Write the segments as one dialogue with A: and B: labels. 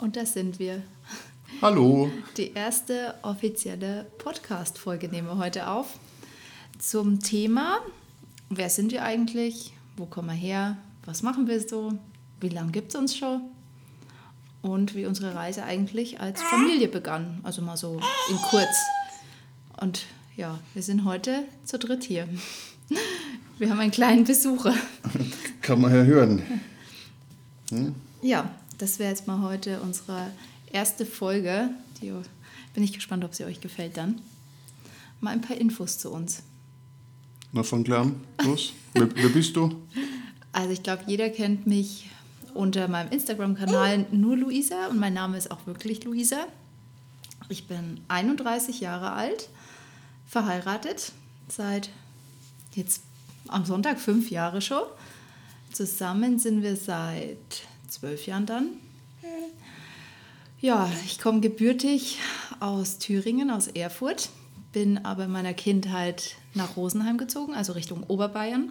A: Und da sind wir.
B: Hallo.
A: Die erste offizielle Podcast-Folge nehmen wir heute auf. Zum Thema: Wer sind wir eigentlich? Wo kommen wir her? Was machen wir so? Wie lange gibt es uns schon? Und wie unsere Reise eigentlich als Familie begann. Also mal so in kurz. Und ja, wir sind heute zu dritt hier. Wir haben einen kleinen Besucher.
B: Kann man ja hören.
A: Hm? Ja, das wäre jetzt mal heute unsere erste Folge. Die bin ich gespannt, ob sie euch gefällt dann. Mal ein paar Infos zu uns.
B: Na, fang gleich an. Los. wer, wer bist du?
A: Also ich glaube, jeder kennt mich unter meinem Instagram-Kanal nur Luisa und mein Name ist auch wirklich Luisa. Ich bin 31 Jahre alt, verheiratet, seit jetzt am Sonntag fünf Jahre schon. Zusammen sind wir seit zwölf Jahren dann. Ja, ich komme gebürtig aus Thüringen, aus Erfurt, bin aber in meiner Kindheit nach Rosenheim gezogen, also Richtung Oberbayern.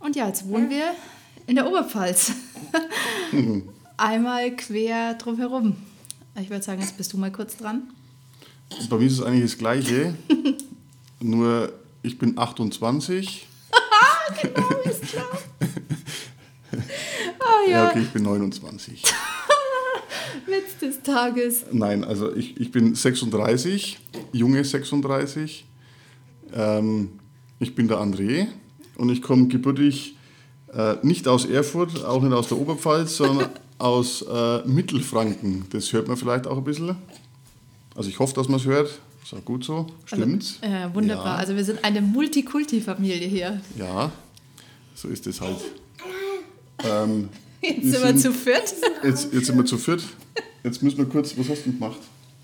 A: Und ja, jetzt wohnen wir in der Oberpfalz. Einmal quer drumherum. Ich würde sagen, jetzt bist du mal kurz dran.
B: Bei mir ist es eigentlich das Gleiche, nur ich bin 28.
A: genau, ist klar.
B: Ja. ja, okay, ich bin 29.
A: Witz des Tages.
B: Nein, also ich, ich bin 36, junge 36. Ähm, ich bin der André und ich komme gebürtig äh, nicht aus Erfurt, auch nicht aus der Oberpfalz, sondern aus äh, Mittelfranken. Das hört man vielleicht auch ein bisschen. Also ich hoffe, dass man es hört. Ist auch gut so. Stimmt's?
A: Also, äh, wunderbar. Ja. Also wir sind eine Multikulti-Familie hier.
B: Ja, so ist es halt. Ähm,
A: jetzt sind wir zu viert.
B: Jetzt, jetzt sind wir zu viert. Jetzt müssen wir kurz, was hast du gemacht?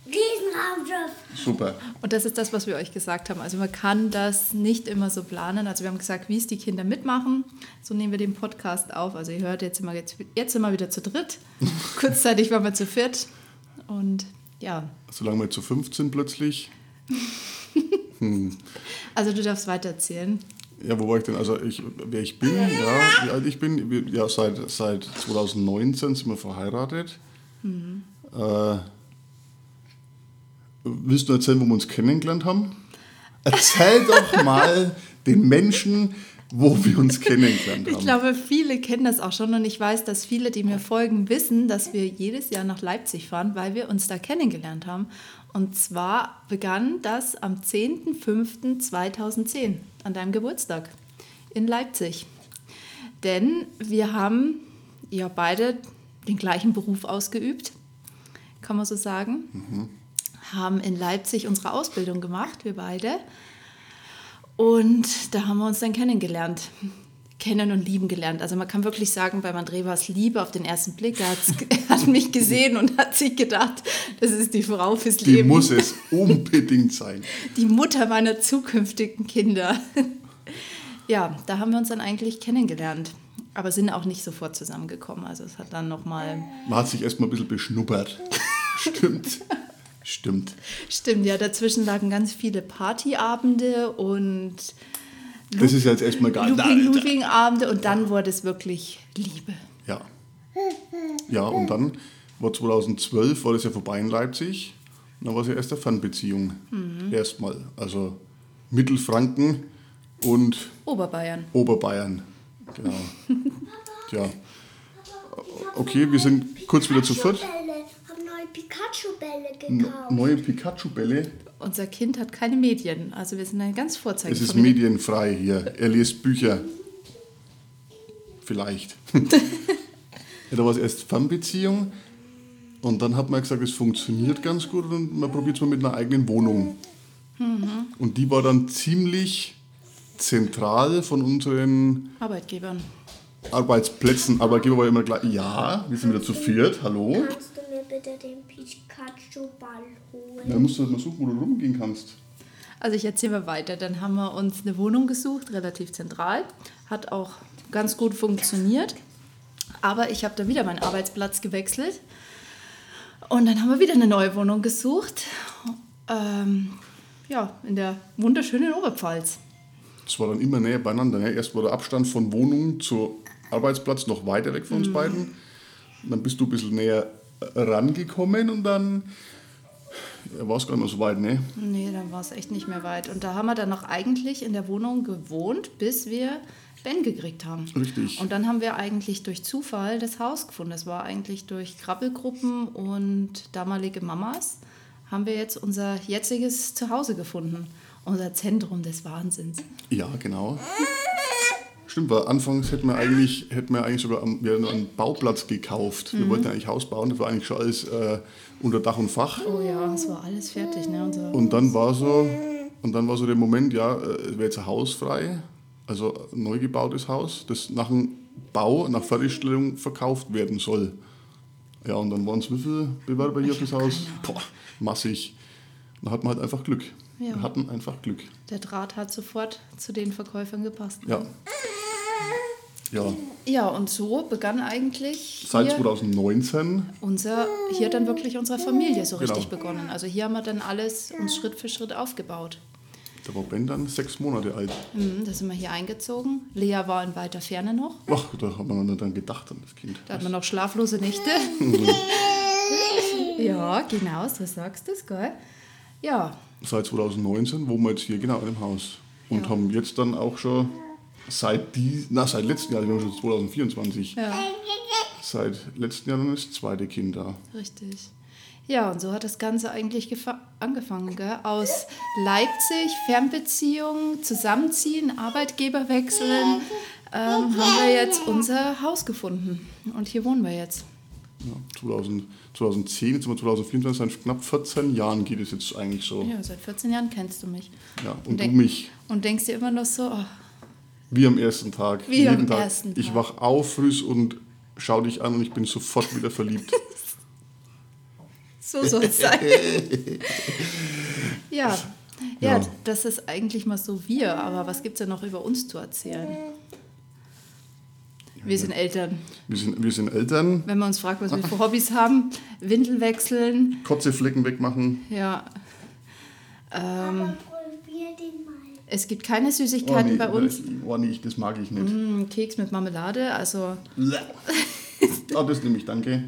C: Riesenraumschiff.
B: Super.
A: Und das ist das, was wir euch gesagt haben. Also man kann das nicht immer so planen. Also wir haben gesagt, wie es die Kinder mitmachen. So nehmen wir den Podcast auf. Also ihr hört, jetzt sind wir, jetzt, jetzt sind wir wieder zu dritt. Kurzzeitig waren wir zu viert. Und ja.
B: Solange wir zu 15 plötzlich.
A: hm. Also du darfst weitererzählen.
B: Ja, wo war ich denn? Also ich, wer ich bin, ja, wie alt ich bin, ja, seit, seit 2019 sind wir verheiratet. Mhm. Äh, willst du erzählen, wo wir uns kennengelernt haben? Erzähl doch mal den Menschen, wo wir uns kennengelernt haben.
A: Ich glaube, viele kennen das auch schon und ich weiß, dass viele, die mir folgen, wissen, dass wir jedes Jahr nach Leipzig fahren, weil wir uns da kennengelernt haben. Und zwar begann das am 10.05.2010, an deinem Geburtstag in Leipzig. Denn wir haben ja beide den gleichen Beruf ausgeübt, kann man so sagen. Mhm. Haben in Leipzig unsere Ausbildung gemacht, wir beide. Und da haben wir uns dann kennengelernt. Kennen und lieben gelernt. Also man kann wirklich sagen, bei André war es Liebe auf den ersten Blick. Er, er hat mich gesehen und hat sich gedacht, das ist die Frau fürs
B: die
A: Leben.
B: Die muss es unbedingt sein.
A: Die Mutter meiner zukünftigen Kinder. Ja, da haben wir uns dann eigentlich kennengelernt. Aber sind auch nicht sofort zusammengekommen. Also es hat dann nochmal...
B: Man hat sich erstmal ein bisschen beschnuppert. Stimmt. Stimmt.
A: Stimmt, ja, dazwischen lagen ganz viele Partyabende und
B: Loop, das ist jetzt erstmal gar
A: Looping, Looping Abende und dann wurde es wirklich Liebe.
B: Ja. Ja, und dann war 2012 war das ja vorbei in Leipzig. Und dann war es ja erst eine Fernbeziehung. Mhm. Erstmal. Also Mittelfranken und
A: Oberbayern.
B: Oberbayern. Genau. Tja. Okay, wir sind kurz wieder zu viert.
C: Pikachu-Bälle gekauft.
B: Neue Pikachu-Bälle?
A: Unser Kind hat keine Medien. Also wir sind ein ganz Vorzeige.
B: Es ist medienfrei hier. Er liest Bücher. Vielleicht. ja, da war es erst Fernbeziehung. Und dann hat man gesagt, es funktioniert ganz gut und man probiert es mal mit einer eigenen Wohnung. Mhm. Und die war dann ziemlich zentral von unseren
A: Arbeitgebern.
B: Arbeitsplätzen. Arbeitgeber war immer gleich. Ja, wir sind wieder zu viert. Hallo.
C: Kannst bitte den Pikachu-Ball holen?
B: Dann musst du halt mal suchen, wo du rumgehen kannst.
A: Also ich erzähle mal weiter. Dann haben wir uns eine Wohnung gesucht, relativ zentral. Hat auch ganz gut funktioniert. Aber ich habe da wieder meinen Arbeitsplatz gewechselt. Und dann haben wir wieder eine neue Wohnung gesucht. Ähm, ja, in der wunderschönen Oberpfalz.
B: Es war dann immer näher beieinander. Ne? Erst war der Abstand von Wohnung zu Arbeitsplatz noch weiter weg von uns mhm. beiden. Und dann bist du ein bisschen näher rangekommen und dann war es gar nicht mehr so weit, ne?
A: Nee, dann war es echt nicht mehr weit. Und da haben wir dann noch eigentlich in der Wohnung gewohnt, bis wir Ben gekriegt haben.
B: Richtig.
A: Und dann haben wir eigentlich durch Zufall das Haus gefunden. Das war eigentlich durch Krabbelgruppen und damalige Mamas haben wir jetzt unser jetziges Zuhause gefunden. Unser Zentrum des Wahnsinns.
B: Ja, genau. Stimmt, weil anfangs hätten wir eigentlich, hätten wir eigentlich sogar am- wir einen Bauplatz gekauft. Wir wollten eigentlich Haus bauen, das war eigentlich schon alles äh, unter Dach und Fach.
A: Oh ja, es war alles fertig. Ne? Unser
B: Und dann war so, und dann war so der Moment, ja, äh, es wäre jetzt ein Haus frei, also ein neu gebautes Haus, das nach dem Bau, nach Fertigstellung verkauft werden soll. Ja, und dann waren es wie viele Bewerber hier auf das Haus? Boah, massig. Da hat man halt einfach Glück.
A: Ja.
B: Wir hatten einfach Glück.
A: der Draht hat sofort zu den Verkäufern gepasst.
B: Ja. Ja,
A: Ja, und so begann eigentlich
B: seit
A: hier
B: 2019
A: unser, hier dann wirklich unsere Familie so
B: Genau.
A: richtig begonnen. Also hier haben wir dann alles uns Schritt für Schritt aufgebaut.
B: Da war Ben dann sechs Monate alt.
A: Mhm, da sind wir hier eingezogen. Lea war in weiter Ferne noch.
B: Ach, da hat man dann gedacht an das Kind.
A: Da hat man noch schlaflose Nächte. ja, genau, so sagst du es, gell? Ja,
B: Seit 2019 wohnen wir jetzt hier genau in dem Haus. Und
A: Ja.
B: haben jetzt dann auch schon seit, die, na, seit letzten Jahr, wir haben schon 2024,
A: ja,
B: seit letzten Jahr dann das zweite Kind da.
A: richtig. Ja, und so hat das Ganze eigentlich gefa- angefangen, gell? Aus Leipzig, Fernbeziehungen, Zusammenziehen, Arbeitgeber wechseln, ähm, haben wir jetzt unser Haus gefunden. Und hier wohnen wir jetzt.
B: Ja, 2000, 2010, jetzt sind wir 2024, seit knapp 14 Jahren geht es jetzt eigentlich so.
A: Ja, seit 14 Jahren kennst du mich.
B: Ja, und du
A: denk-
B: mich,
A: Und denkst dir immer noch so, oh,
B: wie am ersten Tag.
A: Wie am ersten
B: Ich
A: Tag.
B: wach auf, frisch und schau dich an und ich bin sofort wieder verliebt.
A: So soll es sein. ja. ja,
B: Ja.
A: das ist eigentlich mal so wir, aber was gibt es denn noch über uns zu erzählen? Wir sind Eltern.
B: Wir sind, wir sind Eltern,
A: Wenn man uns fragt, was wir für Hobbys haben, Windel wechseln,
B: Kotzeflecken wegmachen.
A: ja. Ähm. Es gibt keine Süßigkeiten bei uns.
B: Oh, nee, das mag ich nicht.
A: Mm, Keks mit Marmelade, also
B: Ah, das nehme ich, danke.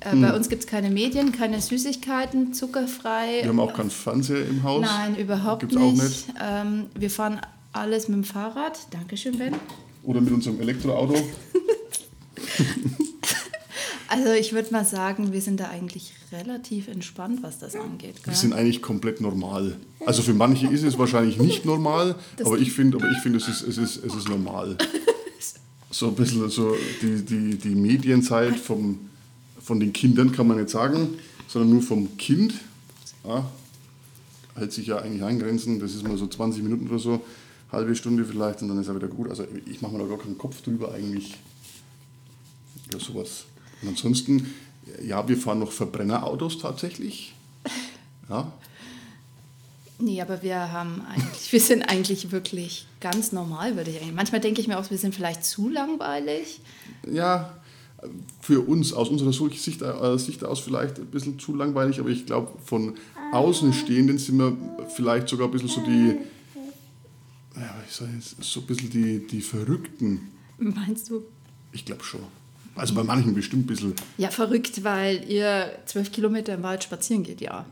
A: äh, bei uns gibt es keine Medien, keine Süßigkeiten, zuckerfrei.
B: Wir haben auch keinen Fernseher im Haus.
A: Nein, überhaupt
B: Gibt's
A: nicht.
B: auch nicht.
A: Ähm, wir fahren alles mit dem Fahrrad. Dankeschön, Ben.
B: Oder mit unserem Elektroauto.
A: Also ich würde mal sagen, wir sind da eigentlich relativ entspannt, was das angeht.
B: Wir
A: Gell?
B: sind eigentlich komplett normal. Also für manche ist es wahrscheinlich nicht normal, aber ich finde, aber ich finde, es ist, es ist, es ist normal. So ein bisschen so die, die, die Medienzeit vom, von den Kindern kann man nicht sagen, sondern nur vom Kind. Ja, hält sich ja eigentlich an Grenzen. Das ist mal so 20 Minuten oder so, halbe Stunde vielleicht und dann ist er wieder gut. Also ich mache mir da gar keinen Kopf drüber eigentlich. Ja, sowas. Und ansonsten, ja, wir fahren noch Verbrennerautos tatsächlich. Ja,
A: Nee, aber wir haben eigentlich, wir sind eigentlich wirklich ganz normal, würde ich eigentlich. Manchmal denke ich mir auch, wir sind vielleicht zu langweilig.
B: ja, für uns aus unserer Sicht, äh, Sicht aus vielleicht ein bisschen zu langweilig, aber ich glaube, von Außenstehenden sind wir vielleicht sogar ein bisschen so die, ja, ich sag jetzt, so ein bisschen die, die Verrückten.
A: Meinst du?
B: Ich glaube schon. Also bei manchen bestimmt ein bisschen.
A: Ja, verrückt, weil ihr zwölf Kilometer im Wald spazieren geht, ja.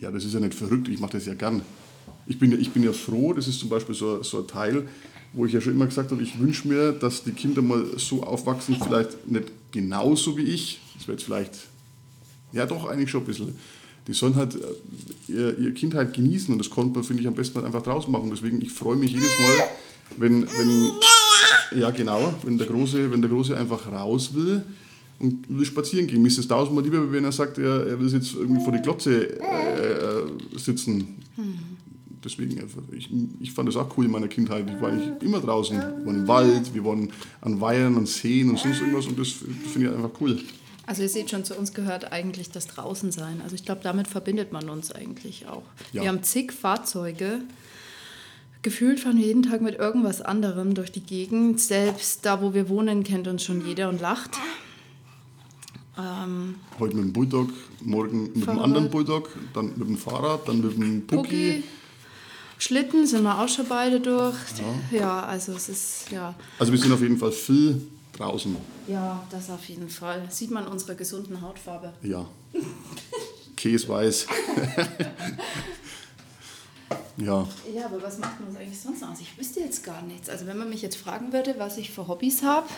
B: Ja, das ist ja nicht verrückt, ich mache das ja gern. Ich bin, ja- ich bin ja froh, das ist zum Beispiel so, so ein Teil, wo ich ja schon immer gesagt habe, ich wünsche mir, dass die Kinder mal so aufwachsen, vielleicht nicht genauso wie ich, das wäre jetzt vielleicht, ja doch eigentlich schon ein bisschen, die sollen halt äh, ihr, ihr Kindheit genießen und das konnte man, finde ich, am besten halt einfach draußen machen. Deswegen, ich freue mich jedes Mal, wenn, wenn ja genau, wenn der, Große, wenn der Große einfach raus will und will spazieren gehen. Mir ist es tausendmal lieber, wenn er sagt, er, er will jetzt irgendwie vor die Glotze äh, äh, sitzen. Deswegen, einfach, ich, ich fand das auch cool in meiner Kindheit. Ich war eigentlich immer draußen. Wir waren im Wald, wir waren an Weihern, an Seen und sonst irgendwas und das finde ich einfach cool.
A: Also ihr seht schon, zu uns gehört eigentlich das Draußensein. Also ich glaube, damit verbindet man uns eigentlich auch.
B: Ja.
A: Wir haben zig Fahrzeuge. Gefühlt fahren wir jeden Tag mit irgendwas anderem durch die Gegend. Selbst da, wo wir wohnen, kennt uns schon jeder und lacht. Ähm,
B: Heute mit dem Bulldog, morgen mit dem
A: Fahrrad.
B: anderen Bulldog, dann mit dem Fahrrad, dann mit dem Pucki.
A: Pucki, Schlitten sind wir auch schon beide durch. Ja, also es ist, ja.
B: Also wir sind auf jeden Fall viel draußen.
A: Ja, das auf jeden Fall. Sieht man unsere gesunden Hautfarbe.
B: Ja. Käseweiß. ja.
A: Ja, aber was macht man uns eigentlich sonst aus? Ich wüsste jetzt gar nichts. Also wenn man mich jetzt fragen würde, was ich für Hobbys habe,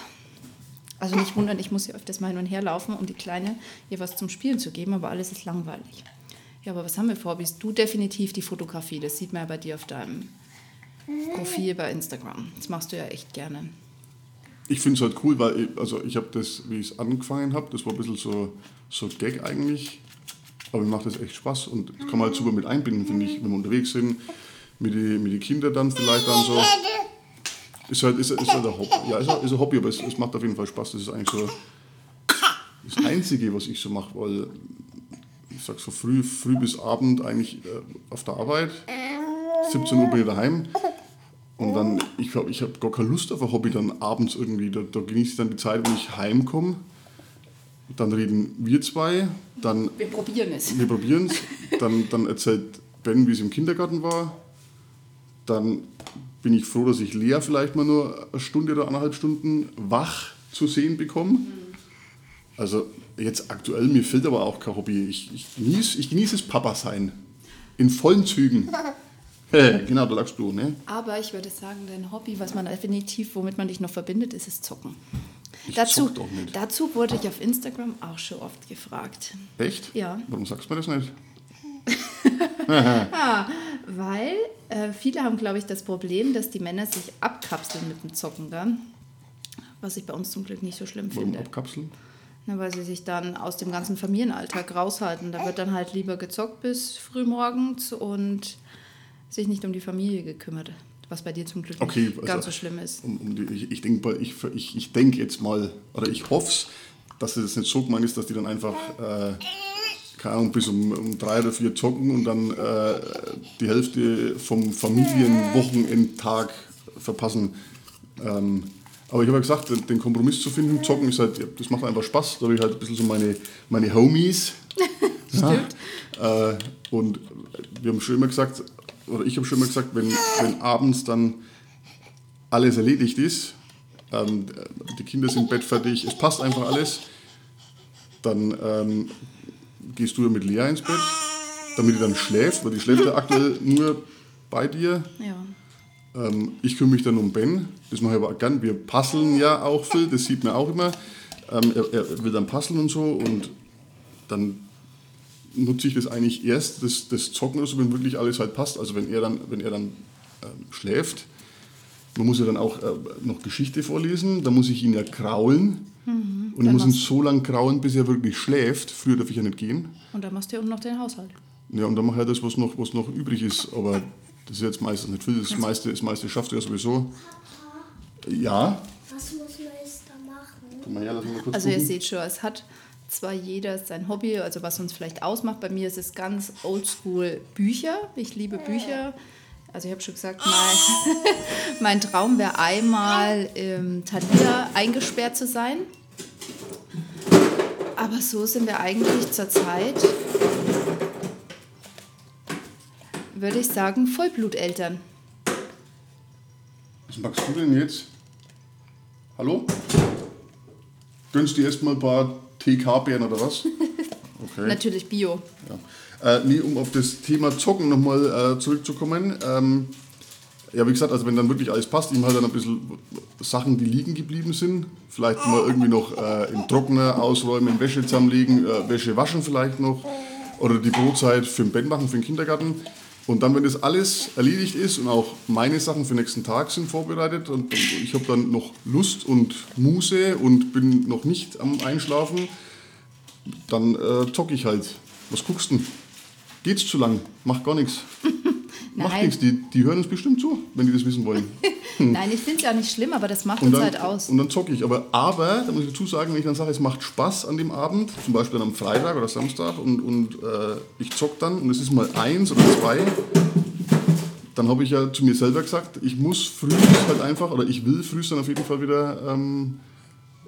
A: also nicht wundern, ich muss ja öfters mal hin und her laufen, um die Kleine ihr was zum Spielen zu geben, aber alles ist langweilig. Ja, aber was haben wir für Hobbys? Du definitiv die Fotografie, das sieht man ja bei dir auf deinem Profil bei Instagram. Das machst du ja echt gerne.
B: Ich finde es halt cool, weil ich, also ich habe das, wie ich es angefangen habe, das war ein bisschen so, so Gag eigentlich. Aber mir macht das echt Spaß und das kann man halt super mit einbinden, finde ich, wenn wir unterwegs sind, mit den mit die Kindern dann vielleicht dann so. Ist halt, ist, ist halt ein Hobby. Ja, ist, ist ein Hobby, aber es, es macht auf jeden Fall Spaß. Das ist eigentlich so das Einzige, was ich so mache, weil ich sag so früh, früh bis Abend eigentlich äh, auf der Arbeit. 17 Uhr bin ich daheim. Und dann, ich glaube, ich habe gar keine Lust auf ein Hobby dann abends irgendwie. Da, da genieße ich dann die Zeit, wenn ich heimkomme. Dann reden wir zwei, dann
A: Wir probieren es.
B: wir probieren es. Dann, dann erzählt Ben, wie es im Kindergarten war. Dann bin ich froh, dass ich Lea vielleicht mal nur eine Stunde oder eineinhalb Stunden wach zu sehen bekomme. Also jetzt aktuell, mir fehlt aber auch kein Hobby. Ich, ich, genieße, ich genieße es Papa sein. In vollen Zügen. genau, da lagst du, ne?
A: Aber ich würde sagen, dein Hobby, was man definitiv, womit man dich noch verbindet, ist das Zocken. Dazu, dazu wurde ich auf Instagram auch schon oft gefragt.
B: Echt?
A: Ja.
B: Warum sagst du mir das nicht?
A: Weil äh, viele haben, glaube ich, das Problem, dass die Männer sich abkapseln mit dem Zocken dann. Was ich bei uns zum Glück nicht so schlimm
B: Warum
A: finde.
B: abkapseln?
A: Na, weil sie sich dann aus dem ganzen Familienalltag raushalten. Da wird dann halt lieber gezockt bis frühmorgens und sich nicht um die Familie gekümmert. Was bei dir zum Glück
B: Okay,
A: nicht
B: also-
A: ganz so schlimm ist.
B: Um, um die, ich ich denke ich, ich, ich denk jetzt mal, oder ich hoffe es, dass es nicht so gemeint ist, dass die dann einfach, äh, keine Ahnung, bis um, um drei oder vier zocken und dann äh, die Hälfte vom Familienwochenendtag verpassen. Ähm, aber ich habe ja gesagt, den- Kompromiss zu finden, zocken ist halt, das macht einfach Spaß. Da habe ich halt ein bisschen so meine, meine Homies.
A: Stimmt.
B: Ja, äh, und wir haben schon immer gesagt, oder ich habe schon immer gesagt, wenn, wenn abends dann alles erledigt ist, ähm, die Kinder sind Bett fertig, es passt einfach alles, dann ähm, gehst du mit Lea ins Bett, damit die dann schläft, weil die schläft ja aktuell nur bei dir.
A: Ja.
B: Ähm, ich kümmere mich dann um Ben, das mache ich aber gern. Wir puzzeln ja auch viel, das sieht man auch immer. Ähm, er, er will dann puzzeln und so und dann nutze ich das eigentlich erst, das, das Zocken, also wenn wirklich alles halt passt. Also wenn er dann, wenn er dann ähm, schläft, man muss ja dann auch äh, noch Geschichte vorlesen, da muss ich ihn ja kraulen. Und ich
A: Dann
B: muss ihn so lange kraulen, bis er wirklich schläft. Früher darf ich ja nicht gehen.
A: Und dann machst du ja unten noch den Haushalt.
B: Ja, und dann mache ich halt das, was noch, was noch übrig ist. Aber das ist jetzt meistens nicht viel. Das meiste, das meiste schafft er ja sowieso. Ja.
C: Was muss man jetzt da machen?
B: Guck mal her, lass mal kurz
A: Also ihr
B: gucken.
A: seht schon, es hat zwar jeder sein Hobby, also was uns vielleicht ausmacht. Bei mir ist es ganz oldschool Bücher. Ich liebe Bücher. Also ich habe schon gesagt, mein, mein Traum wäre einmal im Thalia eingesperrt zu sein. Aber so sind wir eigentlich zurzeit, würde ich sagen, Vollbluteltern.
B: Was magst du denn jetzt? Hallo? Gönnst du dir erstmal ein paar TK-Beeren oder was? Okay.
A: Natürlich Bio.
B: Ja. Äh, nee, um auf das Thema Zocken nochmal äh, zurückzukommen. Ähm, ja, wie gesagt, also wenn dann wirklich alles passt, ihm halt dann ein bisschen Sachen, die liegen geblieben sind. Vielleicht mal irgendwie noch äh, im Trockner ausräumen, Wäsche zusammenlegen, äh, Wäsche waschen vielleicht noch. Oder die Brotzeit für den Ben machen, für den Kindergarten. Und dann, wenn das alles erledigt ist und auch meine Sachen für den nächsten Tag sind vorbereitet und ich habe dann noch Lust und Muße und bin noch nicht am Einschlafen, dann äh, zocke ich halt. Was guckst du? Geht's zu lang? Macht gar nichts. Macht
A: Nein.
B: nichts. Die, die hören uns bestimmt zu, wenn die das wissen wollen.
A: Nein, ich finde es ja nicht schlimm, aber das macht
B: Und
A: uns
B: dann,
A: halt aus.
B: und dann zocke ich. Aber, aber, da muss ich dazu sagen, wenn ich dann sage, es macht Spaß an dem Abend, zum Beispiel am Freitag oder Samstag, und, und äh, ich zocke dann und es ist mal eins oder zwei, dann habe ich ja zu mir selber gesagt, ich muss früh halt einfach, oder ich will früh dann auf jeden Fall wieder ähm,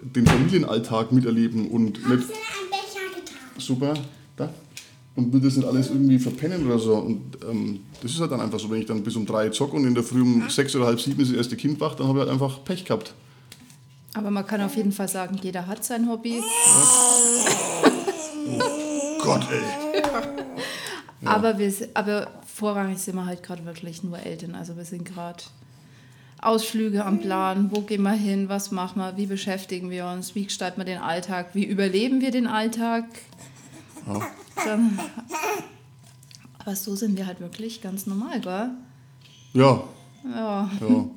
B: den Familienalltag miterleben und nicht
C: Hast du einen Becher getan?
B: super. Und will das nicht alles irgendwie verpennen oder so. Und ähm, das ist halt dann einfach so, wenn ich dann bis um drei zocke und in der Früh um sechs oder halb sieben ist das erste Kind wach, dann habe ich halt einfach Pech gehabt.
A: Aber man kann auf jeden Fall sagen, jeder hat sein Hobby.
B: Gott, ey.
A: Aber, wir, aber vorrangig sind wir halt gerade wirklich nur Eltern. Also wir sind gerade Ausflüge am Plan. Wo gehen wir hin? Was machen wir? Wie beschäftigen wir uns? Wie gestalten wir den Alltag? Wie überleben wir den Alltag? Dann, aber so sind wir halt wirklich ganz normal, gell?
B: Ja,
A: Ja.
B: ja.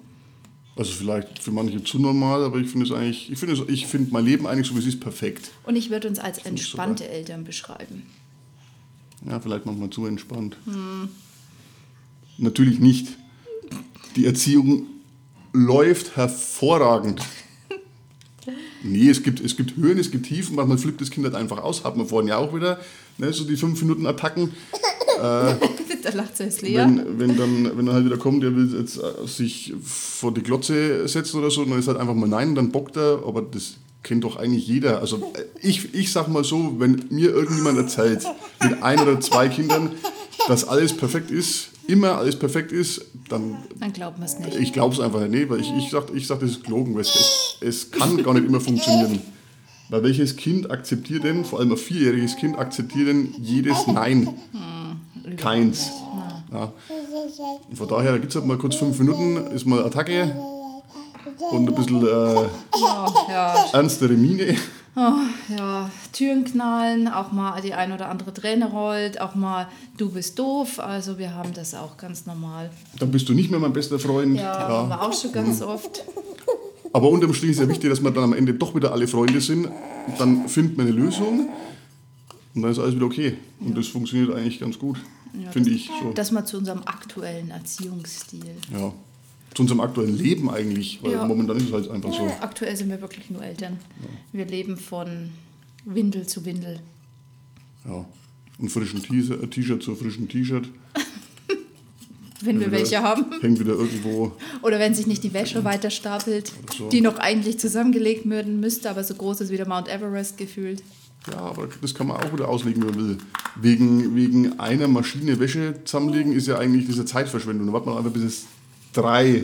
B: Also vielleicht für manche zu normal, aber ich finde es eigentlich, ich finde ich finde mein Leben eigentlich so wie es ist perfekt.
A: Und ich würde uns als
B: ich
A: entspannte Eltern beschreiben.
B: Ja, vielleicht manchmal zu entspannt. Natürlich nicht. Die Erziehung läuft hervorragend. Nee, es gibt, es gibt Höhen, es gibt Tiefen, manchmal flippt das Kind halt einfach aus, hat man vorhin ja auch wieder, ne, so die 5-Minuten-Attacken.
A: da lacht jetzt Lea.
B: Wenn, wenn, dann, wenn dann halt wieder kommt, der will jetzt äh, sich vor die Glotze setzen oder so, dann ist halt einfach mal nein, dann bockt er, aber das kennt doch eigentlich jeder. Also äh, ich, ich sag mal so, wenn mir irgendjemand erzählt, mit ein oder zwei Kindern, dass alles perfekt ist, immer alles perfekt ist, dann
A: Dann glauben wir es nicht.
B: ich glaube es einfach nicht, nee, weil ich, ich sage, ich sag, das ist gelogen, weil es, es kann gar nicht immer funktionieren. Weil welches Kind akzeptiert denn, vor allem ein vierjähriges Kind, akzeptiert denn jedes Nein? Keins. Ja. Und von daher, da gibt es halt mal kurz fünf Minuten, ist mal Attacke und ein bisschen äh,
A: Ja, ja,
B: ernstere Miene.
A: ja, Türen knallen, auch mal die ein oder andere Träne rollt, auch mal du bist doof. Also wir haben das auch ganz normal.
B: Dann bist du nicht mehr mein bester Freund.
A: Ja, haben wir auch schon ganz oft.
B: Aber unterm Strich ist ja wichtig, dass wir dann am Ende doch wieder alle Freunde sind. Dann findet man eine Lösung und dann ist alles wieder okay. Und das funktioniert eigentlich ganz gut, finde ich. So.
A: Das mal zu unserem aktuellen Erziehungsstil.
B: Ja. Zu unserem aktuellen Leben eigentlich, weil
A: Ja.
B: momentan ist es halt einfach so.
A: Aktuell sind wir wirklich nur Eltern. Wir leben von Windel zu Windel.
B: Ja. Ein frischen T- äh, T-Shirt zu frischen T-Shirt.
A: Wenn wir welche haben.
B: Hängt wieder irgendwo.
A: Oder wenn sich nicht die Wäsche weiter stapelt,
B: so.
A: die noch eigentlich zusammengelegt werden müsste, aber so groß ist wie der Mount Everest gefühlt.
B: Ja, aber das kann man auch wieder auslegen, wie man will. Wegen, wegen einer Maschine Wäsche zusammenlegen ist ja eigentlich diese Zeitverschwendung. Da wartet man einfach, bis es drei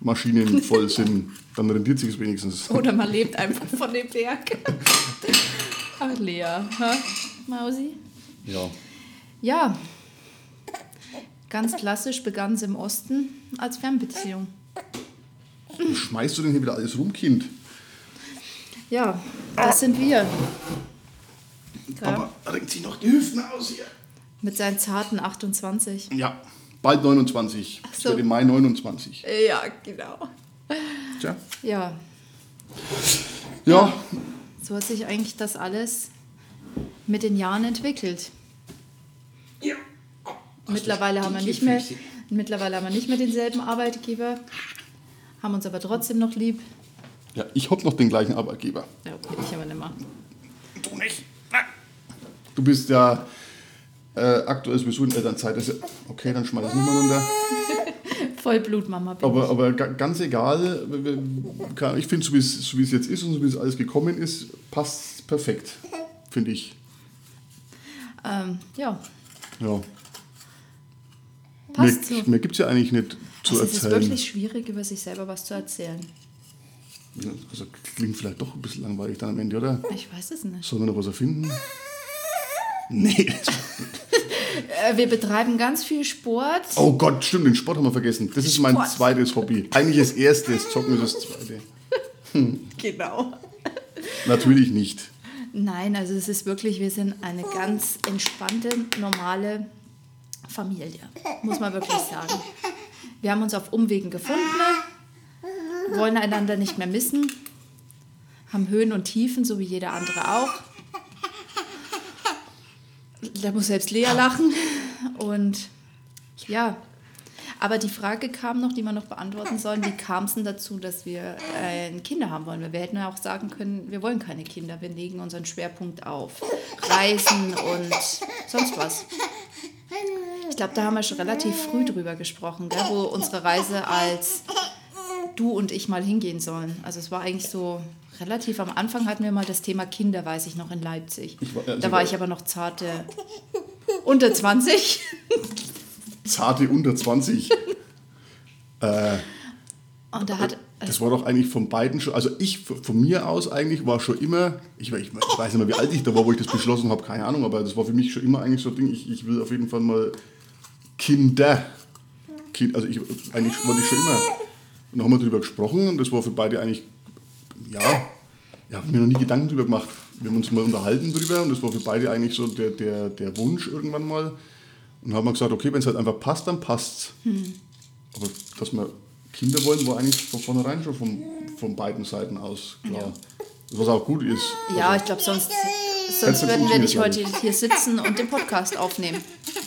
B: Maschinen voll sind. Dann rentiert sich es wenigstens.
A: Oder man lebt einfach von dem Berg. Ach, Lea. Ha? Mausi?
B: Ja.
A: Ja. Ganz klassisch begann es im Osten als Fernbeziehung.
B: Schmeißt du denn hier wieder alles rum, Kind?
A: Ja, das sind wir.
B: Papa renkt sich noch die Hüften aus hier.
A: mit seinen zarten 28.
B: Ja, bald 29.
A: Ach so.
B: werde im Mai 29.
A: Ja, genau.
B: Tja.
A: Ja,
B: Ja,
A: so hat sich eigentlich das alles mit den Jahren entwickelt. Mittlerweile haben wir nicht mehr, mittlerweile haben wir nicht mehr denselben Arbeitgeber, haben uns aber trotzdem noch lieb.
B: ja ich habe noch den gleichen Arbeitgeber.
A: Ja, okay, ich aber nicht mehr.
B: Du nicht. Du bist ja äh, aktuell sowieso in Elternzeit. Ja, okay, dann schmeiß es nicht mal runter.
A: Vollblutmama bin
B: Aber, aber ga- ganz egal, ich finde, so wie es so es jetzt ist und so wie es alles gekommen ist, passt perfekt, finde ich.
A: ich. Ähm, ja,
B: Ja.
A: Passt
B: mehr
A: so.
B: mehr gibt es ja eigentlich nicht zu
A: Also es ist
B: erzählen.
A: wirklich schwierig, über sich selber was zu erzählen.
B: Also klingt vielleicht doch ein bisschen langweilig dann am Ende, oder?
A: Ich weiß es nicht.
B: Sollen wir noch was erfinden? Nee.
A: Äh, wir betreiben ganz viel Sport.
B: Oh Gott, stimmt, den Sport haben wir vergessen. Das ist mein
A: Sport.
B: zweites Hobby. Eigentlich das erste, das Zocken ist das zweite.
A: Genau.
B: Natürlich nicht.
A: Nein, also es ist wirklich, wir sind eine ganz entspannte, normale Familie, muss man wirklich sagen. Wir haben uns auf Umwegen gefunden, wollen einander nicht mehr missen, haben Höhen und Tiefen, so wie jeder andere auch. Da muss selbst Lea lachen. Und ja, aber die Frage kam noch, die wir noch beantworten sollen. Wie kam es denn dazu, dass wir äh, Kinder haben wollen? Wir hätten ja auch sagen können, wir wollen keine Kinder. Wir legen unseren Schwerpunkt auf Reisen und sonst was. Ich glaube, da haben wir schon relativ früh drüber gesprochen, gell, wo unsere Reise als du und ich mal hingehen sollen. Also es war eigentlich so relativ am Anfang hatten wir mal das Thema Kinder, weiß ich noch, in Leipzig.
B: War- also
A: da war ich aber noch zarte unter 20.
B: Zarte unter 20. äh,
A: Und da hat,
B: Das war doch eigentlich von beiden schon, also ich von mir aus eigentlich war schon immer, ich, ich, ich weiß nicht mehr, wie alt ich da war, wo ich das beschlossen habe, keine Ahnung, aber das war für mich schon immer eigentlich so ein Ding, ich, ich will auf jeden Fall mal Kinder. Kind, also ich, eigentlich wollte ich schon immer. Und dann haben wir darüber gesprochen und das war für beide eigentlich, ja, ich habe mir noch nie Gedanken darüber gemacht. Wir haben uns mal unterhalten darüber und das war für beide eigentlich so der, der, der Wunsch irgendwann mal. Und haben wir gesagt, okay, wenn es halt einfach passt, dann passt's.
A: Hm.
B: Aber dass wir Kinder wollen, war eigentlich von vornherein schon von, von beiden Seiten aus klar.
A: Ja.
B: Was auch gut ist.
A: Ja,
B: Also,
A: ich glaube, sonst, sonst würden wir nicht heute hier sitzen und den Podcast aufnehmen.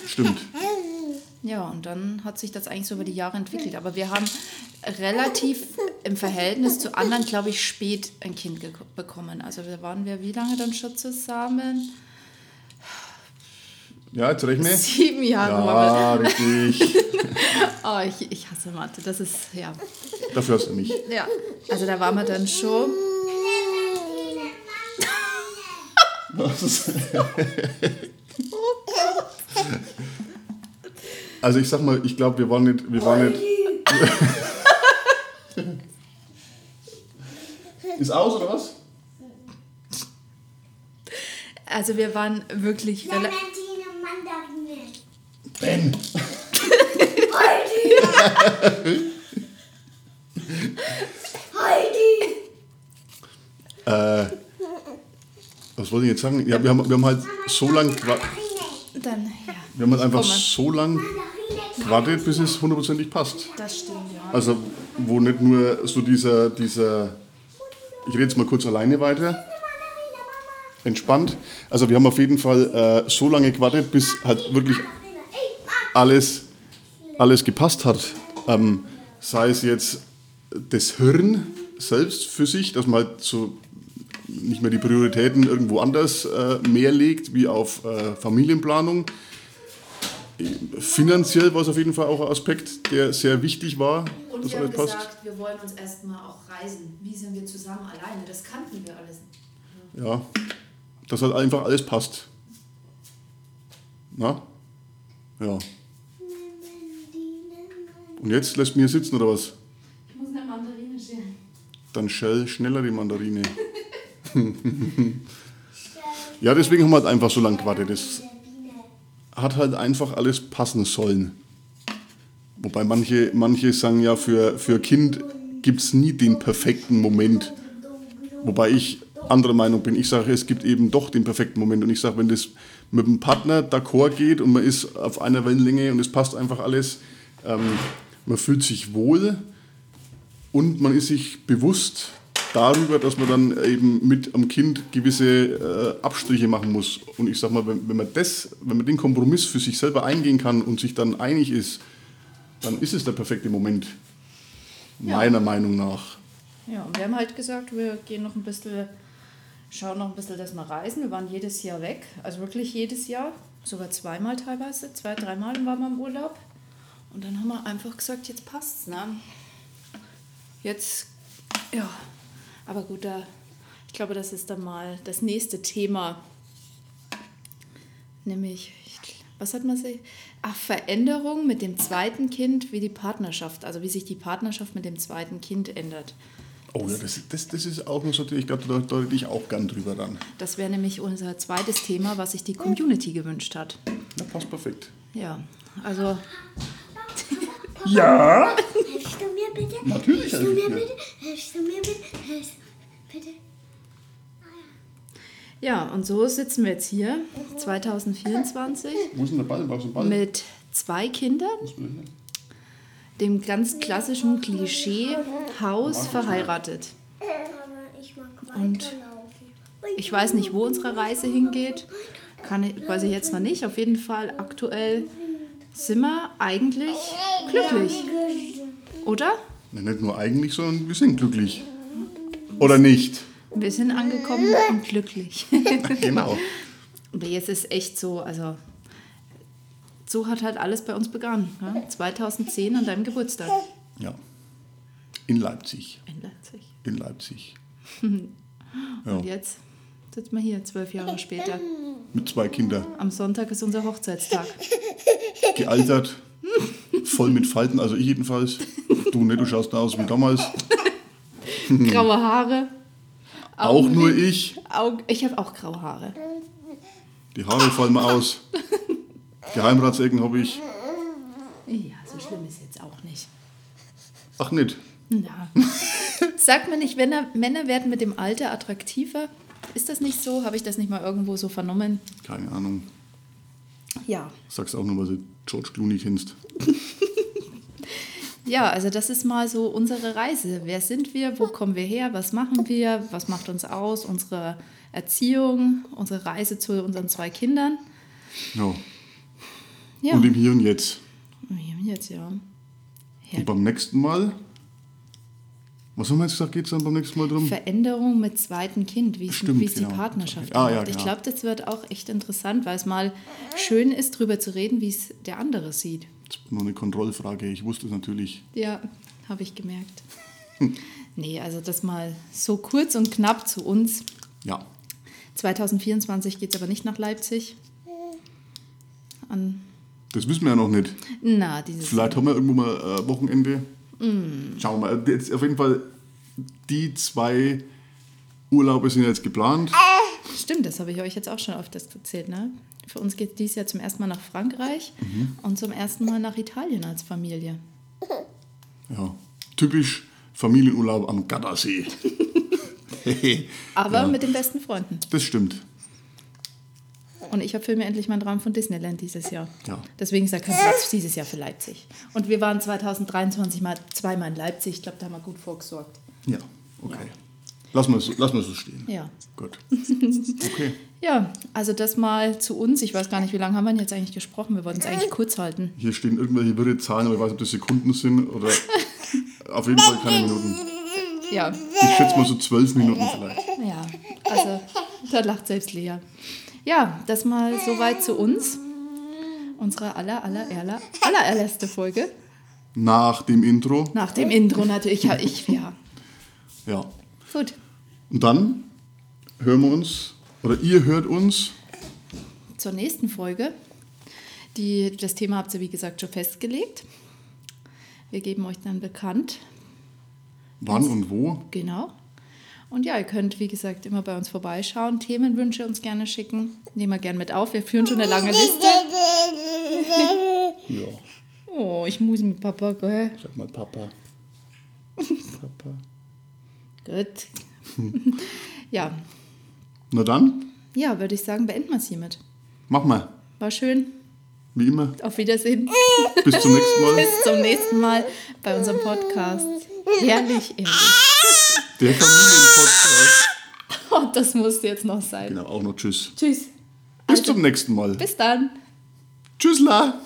B: Stimmt.
A: Ja, und dann hat sich das eigentlich so über die Jahre entwickelt. Aber wir haben relativ im Verhältnis zu anderen, glaube ich, spät ein Kind bekommen. Also da waren wir wie lange dann schon zusammen?
B: Ja, jetzt rechne.
A: Sieben Jahre waren
B: Ja, richtig.
A: wir. Oh, ich, ich hasse Mathe. Das ist, ja.
B: Dafür hast du mich.
A: ja. Also da waren wir dann schon.
B: Also ich sag mal, ich glaube, wir waren nicht, wir waren nicht. Ist aus oder was?
A: Also wir waren wirklich.
C: Clementine Mandarine.
B: Ben.
C: Heidi.
B: Äh, was wollte ich jetzt sagen? Ja, wir haben, wir haben halt so lang, gewa-
C: Mandarine.
A: Dann, ja.
B: wir haben halt einfach so lang Gewartet, bis es hundertprozentig passt.
A: Das stimmt, ja.
B: Also wo nicht nur so dieser, dieser, ich rede jetzt mal kurz alleine weiter, entspannt. Also wir haben auf jeden Fall äh, so lange gewartet, bis halt wirklich alles, alles gepasst hat. Ähm, sei es jetzt das Hirn selbst für sich, dass man halt so nicht mehr die Prioritäten irgendwo anders äh, mehr legt, wie auf äh, Familienplanung. Finanziell war es auf jeden Fall auch ein Aspekt, der sehr wichtig war,
A: Und
B: dass
A: wir haben
B: alles passt.
A: gesagt, wir wollen uns erstmal auch reisen. Wie sind wir zusammen alleine? Das kannten wir alles.
B: Ja, dass halt einfach alles passt. Na? Ja. Und jetzt lässt mir sitzen oder was?
A: Ich muss eine Mandarine schälen.
B: Dann schell schneller die Mandarine. ja, deswegen haben wir halt einfach so lange gewartet. Das hat halt einfach alles passen sollen. Wobei manche, manche sagen ja, für, für Kind gibt es nie den perfekten Moment. Wobei ich anderer Meinung bin. Ich sage, es gibt eben doch den perfekten Moment. Und ich sage, wenn das mit dem Partner d'accord geht und man ist auf einer Wellenlänge und es passt einfach alles, ähm, man fühlt sich wohl und man ist sich bewusst darüber, dass man dann eben mit am Kind gewisse äh, Abstriche machen muss. Und ich sage mal, wenn, wenn man das, wenn man den Kompromiss für sich selber eingehen kann und sich dann einig ist, dann ist es der perfekte Moment. Meiner Meinung nach.
A: Ja, und wir haben halt gesagt, wir gehen noch ein bisschen, schauen noch ein bisschen, dass wir reisen. Wir waren jedes Jahr weg, also wirklich jedes Jahr, sogar zweimal teilweise, zwei, dreimal waren wir im Urlaub. Und dann haben wir einfach gesagt, jetzt passt's, ne? Jetzt, ja, aber gut, da, ich glaube, das ist dann mal das nächste Thema. Nämlich, ich- was hat man sich? Ach, Veränderung mit dem zweiten Kind, wie die Partnerschaft, also wie sich die Partnerschaft mit dem zweiten Kind ändert.
B: Oh ja, das, das, das ist auch noch so, ich glaube, da deute ich auch gern drüber dann.
A: Das wäre nämlich unser zweites Thema, was sich die Community gewünscht hat.
B: Ja, passt perfekt.
A: Ja, also
B: Ja?
C: Hilfst du mir bitte?
B: Natürlich
C: Hilfst du mir bitte? Hilfst du mir bitte? Hilfst bitte?
A: ja, und so sitzen wir jetzt hier 2024
B: Wo ist denn der Ball? Wo ist der Ball?
A: mit zwei Kindern, dem ganz klassischen Klischee Haus verheiratet.
C: Aber ich mag
A: Und. Ich weiß nicht, wo unsere Reise hingeht. Kann ich, weiß ich jetzt noch nicht. Auf jeden Fall aktuell sind wir eigentlich glücklich, oder?
B: Nicht nur eigentlich, sondern wir sind glücklich. Oder nicht?
A: Wir sind angekommen und glücklich.
B: Genau.
A: Aber jetzt ist echt so, also so hat halt alles bei uns begonnen. Ja? 2010 an deinem Geburtstag
B: Ja. In Leipzig.
A: in Leipzig.
B: In Leipzig. Ja.
A: Und jetzt sitzen wir hier, zwölf Jahre später.
B: Mit zwei Kindern.
A: Am Sonntag ist unser Hochzeitstag.
B: Gealtert. Voll mit Falten, also ich jedenfalls. Du nicht, du schaust da aus wie damals.
A: Graue Haare.
B: Auch nur ich.
A: Augen, ich habe auch graue Haare.
B: Die Haare fallen mir aus. Geheimratsecken habe ich.
A: Ja, so schlimm ist jetzt auch nicht.
B: Ach nicht.
A: Na. Sagt man nicht, Männer, Männer werden mit dem Alter attraktiver? Ist das nicht so? Habe ich das nicht mal irgendwo so vernommen?
B: Keine Ahnung.
A: Ja.
B: Sag's auch nur, weil du George Clooney kennst.
A: Ja, also das ist mal so unsere Reise. Wer sind wir? Wo kommen wir her? Was machen wir? Was macht uns aus? Unsere Erziehung, unsere Reise zu unseren zwei Kindern.
B: Ja.
A: Ja.
B: Und im Hier und Jetzt.
A: Ja, Jetzt ja.
B: Und beim nächsten Mal. Was haben wir jetzt gesagt, geht es dann beim nächsten Mal drum?
A: Veränderung mit zweiten Kind, wie
B: Stimmt,
A: wie es die
B: genau.
A: Partnerschaft
B: Ah, ja.
A: Ich
B: genau.
A: glaube, das wird auch echt interessant, weil es mal schön ist, drüber zu reden, wie es der andere sieht.
B: Das ist nur eine Kontrollfrage. Ich wusste es natürlich.
A: Ja, habe ich gemerkt. nee, also das mal so kurz und knapp zu uns.
B: Ja.
A: 2024 geht es aber nicht nach Leipzig. An,
B: Das wissen wir ja noch nicht.
A: na, dieses
B: Vielleicht haben wir irgendwo mal äh, Wochenende.
A: Mm.
B: Schauen wir mal. Jetzt auf jeden Fall, die zwei Urlaube sind jetzt geplant.
A: Stimmt, das habe ich euch jetzt auch schon öfters erzählt. Ne? Für uns geht dies Jahr zum ersten Mal nach Frankreich
B: Mhm.
A: und zum ersten Mal nach Italien als Familie.
B: Ja. Typisch Familienurlaub am Gardasee.
A: Aber
B: Ja.
A: mit den besten Freunden.
B: das stimmt.
A: Und ich erfülle mir endlich meinen Traum von Disneyland dieses Jahr.
B: Ja.
A: Deswegen ist da kein Platz dieses Jahr für Leipzig. Und wir waren 2023 mal zweimal in Leipzig. Ich glaube, da haben wir gut vorgesorgt.
B: Ja, okay. Lassen wir es lassen wir es so stehen.
A: Ja.
B: Gut. Okay.
A: Ja, also das mal zu uns. Ich weiß gar nicht, wie lange haben wir denn jetzt eigentlich gesprochen? Wir wollten es eigentlich kurz halten.
B: Hier stehen irgendwelche wirre Zahlen, aber ich weiß nicht, ob das Sekunden sind oder auf jeden Fall keine Minuten.
A: Ja,
B: Ich schätze mal so zwölf Minuten vielleicht.
A: ja. Also da lacht selbst Lea. Ja, das mal soweit zu uns. Unsere aller, aller, aller, allererste Folge.
B: Nach dem Intro.
A: Nach dem Intro natürlich. Ja, ich, ja.
B: Ja.
A: Gut.
B: Und dann hören wir uns, oder ihr hört uns.
A: zur nächsten Folge. Die, das Thema habt ihr, wie gesagt, schon festgelegt. Wir geben euch dann bekannt.
B: Wann und wo?
A: Genau. Und ja, ihr könnt, wie gesagt, immer bei uns vorbeischauen. Themenwünsche uns gerne schicken. Nehmen wir gerne mit auf. Wir führen schon eine lange Liste.
B: Ja,
A: Oh, ich muss mit Papa, gell?
B: sag mal Papa. Papa.
A: Gut. Ja.
B: Na dann,
A: Ja, würde ich sagen, beenden wir es hiermit.
B: mach mal.
A: War schön.
B: Wie immer.
A: Auf Wiedersehen.
B: Bis zum nächsten Mal.
A: Bis zum nächsten Mal bei unserem Podcast. Herrlich, ehrlich.
B: Der Familienpodcast.
A: Oh, das muss jetzt noch sein.
B: Genau, auch noch Tschüss.
A: Tschüss.
B: Bis zum nächsten Mal.
A: Bis dann.
B: Tschüssla.